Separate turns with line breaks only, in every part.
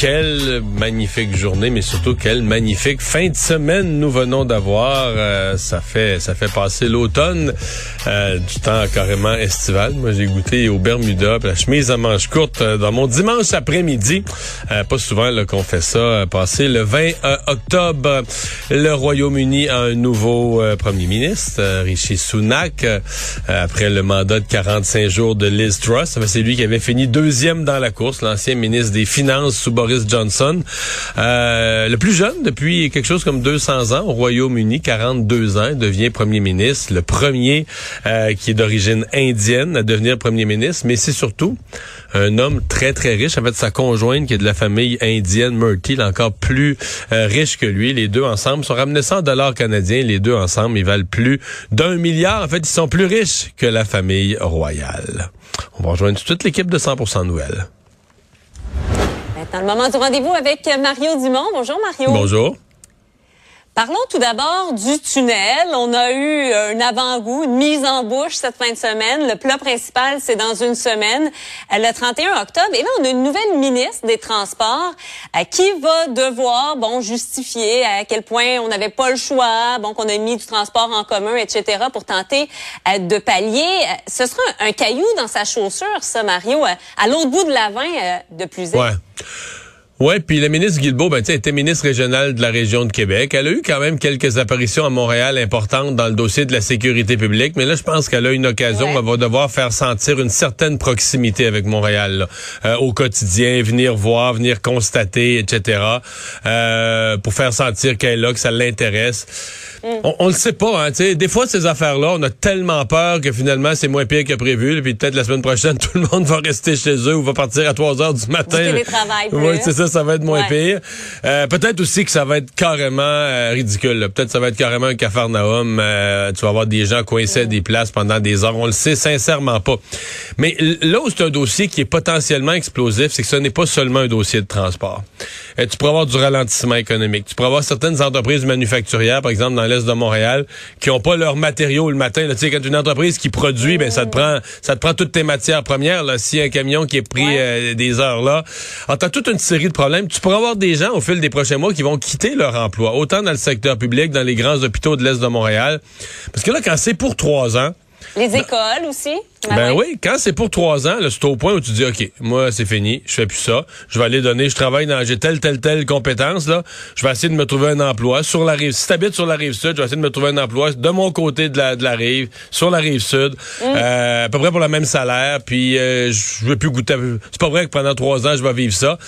Quelle magnifique journée, mais surtout quelle magnifique fin de semaine nous venons d'avoir. Euh, ça fait ça fait passer l'automne, euh, du temps carrément estival. Moi, j'ai goûté au Bermuda, la chemise à manches courtes euh, dans mon dimanche après-midi. pas souvent qu'on fait ça. passer le 20 octobre, le Royaume-Uni a un nouveau premier ministre, Rishi Sunak, après le mandat de 45 jours de Liz Truss. C'est lui qui avait fini deuxième dans la course, l'ancien ministre des Finances sous Boris Johnson, euh, le plus jeune depuis quelque chose comme 200 ans au Royaume-Uni, 42 ans, devient premier ministre, le premier euh, qui est d'origine indienne à devenir premier ministre, mais c'est surtout un homme très très riche. En fait, sa conjointe qui est de la famille indienne, Murty, encore plus euh, riche que lui. Les deux ensemble sont ramenés 100 dollars canadiens. Les deux ensemble, ils valent plus d'un milliard. En fait, ils sont plus riches que la famille royale. On va rejoindre tout de suite l'équipe de 100% Nouvelles.
Dans le moment du rendez-vous avec Mario Dumont. Bonjour Mario.
Bonjour.
Parlons tout d'abord du tunnel. On a eu un avant-goût, une mise en bouche cette fin de semaine. Le plat principal, c'est dans une semaine, euh, le 31 octobre. Et là, on a une nouvelle ministre des Transports euh, qui va devoir, bon, justifier à quel point on n'avait pas le choix, bon, qu'on a mis du transport en commun, etc., pour tenter euh, de pallier. Ce sera un, caillou dans sa chaussure, ça, Mario, à l'autre bout de la de plus.
Ouais. Ouais, puis la ministre Guilbeault, ben, était ministre régionale de la région de Québec. Elle a eu quand même quelques apparitions à Montréal importantes dans le dossier de la sécurité publique, mais là, je pense qu'elle a une occasion. Elle va devoir faire sentir une certaine proximité avec Montréal euh, au quotidien, venir voir, venir constater, etc., euh, pour faire sentir qu'elle est là, que ça l'intéresse. Mm. On, on le sait pas, hein, des fois, ces affaires-là, on a tellement peur que finalement, c'est moins pire que prévu, puis peut-être la semaine prochaine, tout le monde va rester chez eux ou va partir à 3 heures du matin. Du
télétravail
Oui, c'est ça ça va être moins pire. Euh, peut-être aussi que ça va être carrément euh, ridicule. Peut-être ça va être carrément un cafarnaum. Euh, tu vas avoir des gens coincés à des places pendant des heures. On le sait sincèrement pas. Mais là où c'est un dossier qui est potentiellement explosif, c'est que ce n'est pas seulement un dossier de transport. tu pourrais avoir du ralentissement économique. Tu pourrais avoir certaines entreprises manufacturières, par exemple dans l'est de Montréal, qui n'ont pas leur matériaux le matin. Tu sais, quand une entreprise qui produit, ben ça te prend, ça te prend toutes tes matières premières. Là, si un camion qui est pris des heures là, alors t'as toute une série de problème. Tu pourras avoir des gens au fil des prochains mois qui vont quitter leur emploi, autant dans le secteur public, dans les grands hôpitaux de l'Est de Montréal. Parce que là, quand c'est pour trois ans,
les écoles aussi.
Ben oui, quand c'est pour trois ans, c'est au point où tu dis, OK, moi, c'est fini, je fais plus ça. Je vais aller donner, je travaille dans, j'ai telle, telle, telle compétence, là. Je vais essayer de me trouver un emploi sur la rive. Si t'habites sur la rive sud, je vais essayer de me trouver un emploi de mon côté de la, de la rive, sur la rive sud, mm. euh, à peu près pour le même salaire, puis euh, je veux plus goûter. C'est pas vrai que pendant trois ans, je vais vivre ça.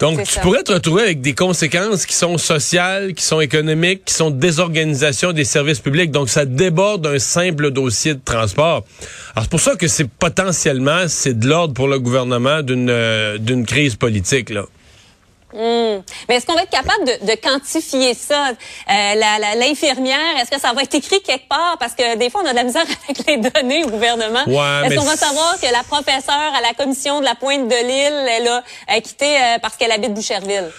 Donc, tu pourrais te retrouver avec des conséquences qui sont sociales, qui sont économiques, qui sont désorganisation des services publics. Donc, ça déborde d'un simple dossier de transport. Alors, c'est pour ça que c'est potentiellement, c'est de l'ordre pour le gouvernement d'une euh, d'une crise politique, là.
Hmm. Mais est-ce qu'on va être capable de, de quantifier ça? Euh, L'infirmière, est-ce que ça va être écrit quelque part? Parce que des fois, on a de la misère avec les données au gouvernement. est-ce qu'on va savoir que la professeure à la commission de la Pointe de l'île, elle a quitté euh, parce qu'elle habite Boucherville?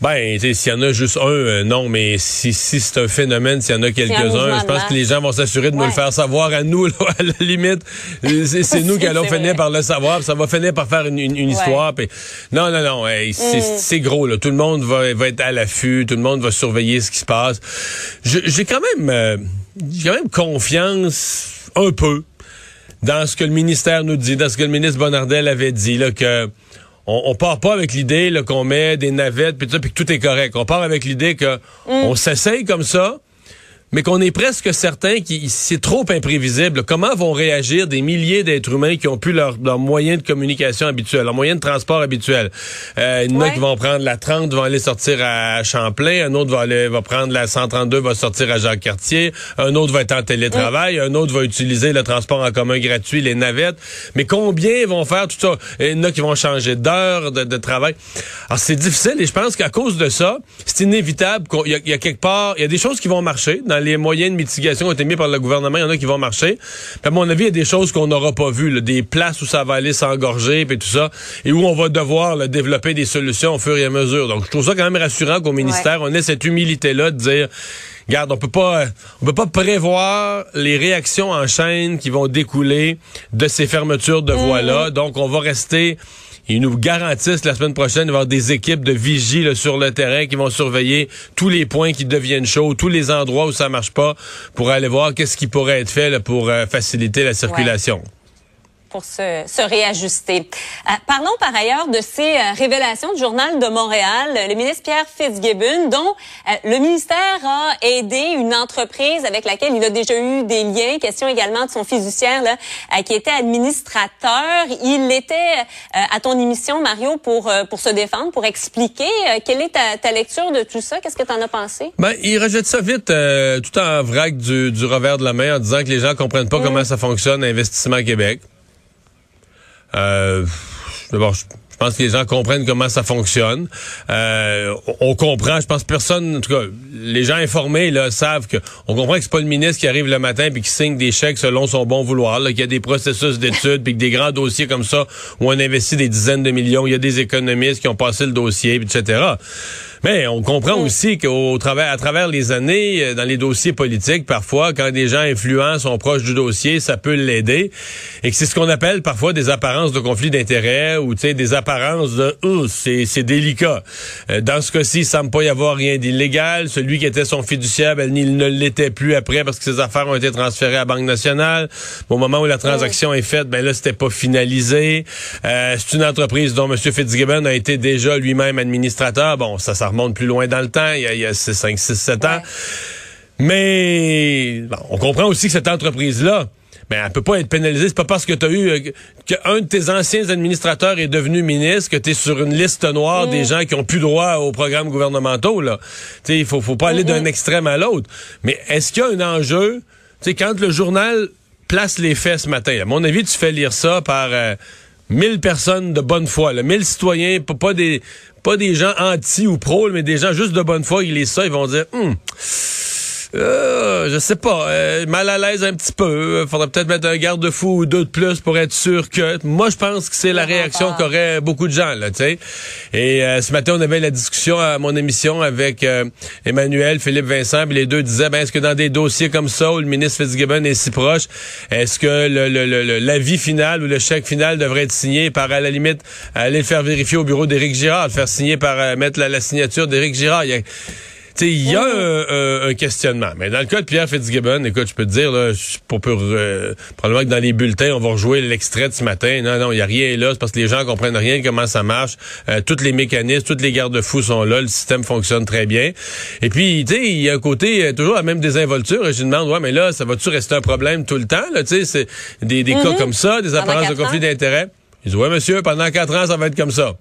Ben, s'il y en a juste un, euh, non, mais si, si c'est un phénomène, s'il y en a quelques-uns, je pense que les gens vont s'assurer de nous le faire savoir à nous, à la limite. C'est nous qui allons finir par le savoir, ça va finir par faire une, une, histoire. non, non, non, mm. c'est gros, là. Tout le monde va, va être à l'affût, tout le monde va surveiller ce qui se passe. J'ai quand même, euh, j'ai quand même confiance, un peu, dans ce que le ministère nous dit, dans ce que le ministre Bonardel avait dit, là, que on, on part pas avec l'idée qu'on met des navettes puis tout, que tout est correct. On part avec l'idée que on s'essaye comme ça mais qu'on est presque certain que c'est trop imprévisible. Comment vont réagir des milliers d'êtres humains qui ont pu leur, leur moyen de communication habituel, leur moyen de transport habituel? Euh, il y en a qui vont prendre la 30, vont aller sortir à Champlain, un autre va aller va prendre la 132, va sortir à Jacques-Cartier, un autre va être en télétravail, un autre va utiliser le transport en commun gratuit, les navettes. Mais combien vont faire tout ça? Il y en a qui vont changer d'heure de, de, travail. Alors c'est difficile et je pense qu'à cause de ça, c'est inévitable qu'il y, y, a quelque part, il y a des choses qui vont marcher dans les moyens de mitigation ont été mis par le gouvernement, il y en a qui vont marcher. Puis à mon avis, il y a des choses qu'on n'aura pas vues, des places où ça va aller s'engorger, puis tout ça, et où on va devoir là, développer des solutions au fur et à mesure. Donc, je trouve ça quand même rassurant qu'au ministère, on ait cette humilité-là de dire Regarde, on peut pas, on peut pas prévoir les réactions en chaîne qui vont découler de ces fermetures de voies-là. Mmh. Donc, on va rester ils nous garantissent la semaine prochaine d'avoir des équipes de vigiles sur le terrain qui vont surveiller tous les points qui deviennent chauds, tous les endroits où ça marche pas, pour aller voir qu'est-ce qui pourrait être fait pour euh, faciliter la circulation.
Pour se, se réajuster. Euh, parlons par ailleurs de ces euh, révélations du Journal de Montréal. Le ministre Pierre Fitzgibbon, dont euh, le ministère a aidé une entreprise avec laquelle il a déjà eu des liens. Question également de son fiduciaire là, qui était administrateur. Il était à ton émission, Mario, pour, pour se défendre, pour expliquer. quelle est ta, ta, lecture de tout ça? Qu'est-ce que tu en as pensé?
Ben, il rejette ça vite, tout en vrac du, du, revers de la main en disant que les gens comprennent pas mmh. comment ça fonctionne, Investissement Québec. Euh, D'abord, je pense que les gens comprennent comment ça fonctionne. Euh, on comprend, je pense personne, en tout cas, les gens informés là savent que on comprend que c'est pas le ministre qui arrive le matin puis qui signe des chèques selon son bon vouloir, qu'il y a des processus d'études puis que des grands dossiers comme ça où on investit des dizaines de millions, il y a des économistes qui ont passé le dossier, etc. Mais on comprend aussi qu'au travers, à travers les années, euh, dans les dossiers politiques, parfois, quand des gens influents sont proches du dossier, ça peut l'aider. Et que c'est ce qu'on appelle parfois des apparences de conflit d'intérêts ou, tu sais, des apparences de, oh, c'est, c'est délicat. Euh, dans ce cas-ci, il semble pas y avoir rien d'illégal. Celui qui était son fiduciaire, ben, il ne l'était plus après parce que ses affaires ont été transférées à la Banque nationale. Au moment où la transaction est faite, ben là, c'était pas finalisé. Euh, c'est une entreprise dont M. Fitzgibbon a été déjà lui-même administrateur. Bon, ça, ça remonte plus loin dans le temps, il y a, il y a 5, 6, 7 ans. Mais bon, on comprend aussi que cette entreprise-là, ben, elle peut pas être pénalisée. C'est pas parce que tu as eu euh, qu'un de tes anciens administrateurs est devenu ministre que tu es sur une liste noire des mm. gens qui ont plus droit aux programmes gouvernementaux. Là, il faut, faut pas aller d'un extrême à l'autre. Mais est-ce qu'il y a un enjeu? Tu quand le journal place les faits ce matin, à mon avis, tu fais lire ça par euh, 1000 personnes de bonne foi, là, 1000 citoyens, pas des pas des gens anti ou pro, mais des gens juste de bonne foi, ils lisent ça, ils vont dire hum, euh, je sais pas, euh, mal à l'aise un petit peu. Faudrait peut-être mettre un garde-fou ou deux de plus pour être sûr que. Moi, je pense que c'est la réaction qu'auraient beaucoup de gens là, tu sais. Et euh, ce matin, on avait la discussion à mon émission avec euh, Emmanuel, Philippe Vincent, puis les deux disaient, ben est-ce que dans des dossiers comme ça où le ministre Fitzgibbon est si proche, est-ce que le, le, l'avis final ou le chèque final devrait être signé par à la limite aller le faire vérifier au bureau d'Éric Girard, le faire signer par mettre la, la signature d'Éric Girard? Il y a, il y a un, un, questionnement. Mais dans le cas de Pierre Fitzgibbon, écoute, je peux te dire, là, pour, pour euh, probablement que dans les bulletins, on va rejouer l'extrait de ce matin. Non, non, il n'y a rien là. C'est parce que les gens comprennent rien comment ça marche. Euh, tous les mécanismes, tous les garde-fous sont là. Le système fonctionne très bien. Et puis, tu sais, il y a un côté, euh, toujours la même désinvolture. Et je demande, ouais, mais là, ça va-tu rester un problème tout le temps? Tu sais, c'est des, des cas mm-hmm. comme ça, des apparences de conflit d'intérêt. Ils disent, ouais, monsieur, pendant quatre ans, ça va être comme ça.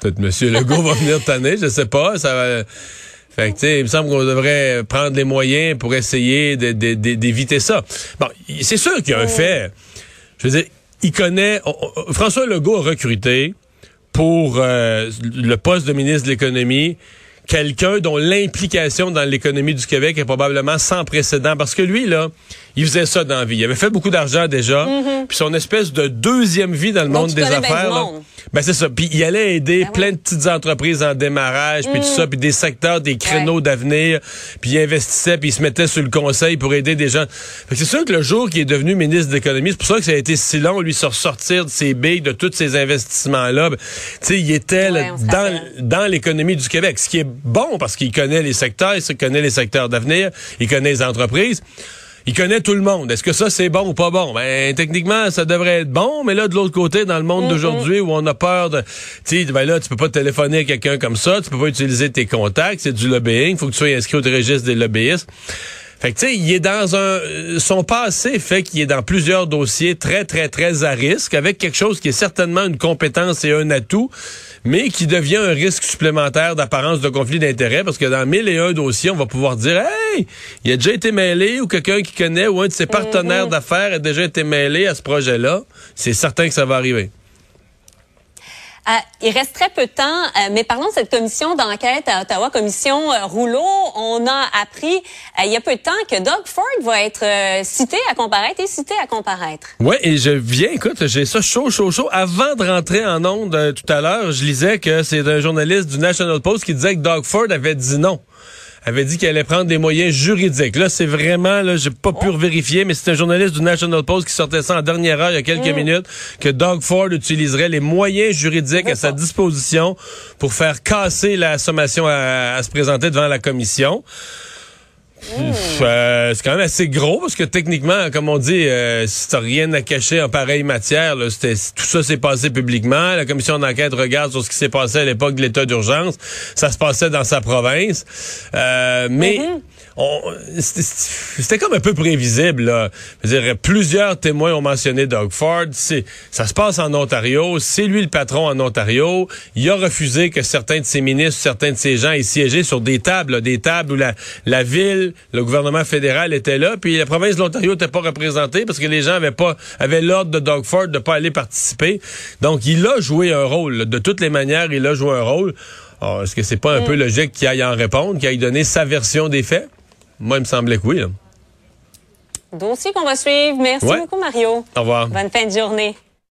Peut-être M. Legault va venir tanner, je sais pas. Ça va... Fait que, il me semble qu'on devrait prendre les moyens pour essayer d'éviter ça. Bon, c'est sûr qu'il y a un fait. Je veux dire, il connaît... François Legault a recruté pour euh, le poste de ministre de l'économie quelqu'un dont l'implication dans l'économie du Québec est probablement sans précédent. Parce que lui, là, il faisait ça dans la vie. Il avait fait beaucoup d'argent déjà. Mm-hmm. Puis son espèce de deuxième vie dans le monde des affaires. Là, ben c'est ça. Puis il allait aider ben plein de petites entreprises en démarrage, puis tout mm. ça, puis des secteurs, des créneaux d'avenir. Puis il investissait, puis il se mettait sur le conseil pour aider des gens. c'est sûr que le jour qu'il est devenu ministre de l'économie, c'est pour ça que ça a été si long, lui, se ressortir de ses billes, de tous ces investissements-là. Ben, tu sais, il était dans, dans l'économie du Québec. Ce qui est bon, parce qu'il connaît les secteurs, il connaît les secteurs d'avenir, il connaît les entreprises. il connaît tout le monde. Est-ce que ça, c'est bon ou pas bon? Ben, techniquement, ça devrait être bon, mais là, de l'autre côté, dans le monde d'aujourd'hui où on a peur de... Tu sais, ben là, tu peux pas téléphoner à quelqu'un comme ça, tu peux pas utiliser tes contacts, c'est du lobbying, faut que tu sois inscrit au registre des lobbyistes. Fait que, tu sais, il est dans un... Son passé fait qu'il est dans plusieurs dossiers très, très, très à risque, avec quelque chose qui est certainement une compétence et un atout, mais qui devient un risque supplémentaire d'apparence de conflit d'intérêts, parce que dans mille et un dossiers, on va pouvoir dire, hey, il a déjà été mêlé, ou quelqu'un qui connaît, ou un de ses partenaires d'affaires a déjà été mêlé à ce projet-là. C'est certain que ça va arriver.
Euh, il reste très peu de temps, euh, mais parlons de cette commission d'enquête à Ottawa, commission euh, Rouleau. On a appris il y a peu de temps que Doug Ford va être cité à comparaître et cité à comparaître.
Oui, et je viens, écoute, j'ai ça chaud, chaud, chaud. Avant de rentrer en onde tout à l'heure, je lisais que c'est un journaliste du National Post qui disait que Doug Ford avait dit non avait dit qu'elle allait prendre des moyens juridiques. Là, c'est vraiment, là, j'ai pas pu vérifier, mais c'est un journaliste du National Post qui sortait ça en dernière heure, il y a quelques mm. minutes, que Doug Ford utiliserait les moyens juridiques à sa disposition pour faire casser la sommation à se présenter devant la commission. Euh, c'est quand même assez gros parce que techniquement, comme on dit, euh, si t'as rien à cacher en pareille matière, là, tout ça s'est passé publiquement. La commission d'enquête regarde sur ce qui s'est passé à l'époque de l'état d'urgence. Ça se passait dans sa province. Euh, mais mm-hmm c'était comme un peu prévisible. Là. Je veux dire, plusieurs témoins ont mentionné Doug Ford. Ça se passe en Ontario. C'est lui le patron en Ontario. Il a refusé que certains de ses ministres, certains de ses gens aient siégé sur des tables, des tables où la, la ville, le gouvernement fédéral était là, puis la province de l'Ontario n'était pas représentée parce que les gens avaient pas avaient l'ordre de Doug Ford de pas aller participer. Donc, il a joué un rôle. De toutes les manières, il a joué un rôle. Est-ce que c'est pas un mm. peu logique qu'il aille en répondre, qu'il aille donner sa version des faits? Moi, il me semblait que oui.
Dossier qu'on va suivre. Merci beaucoup, Mario.
Au revoir.
Bonne fin de journée.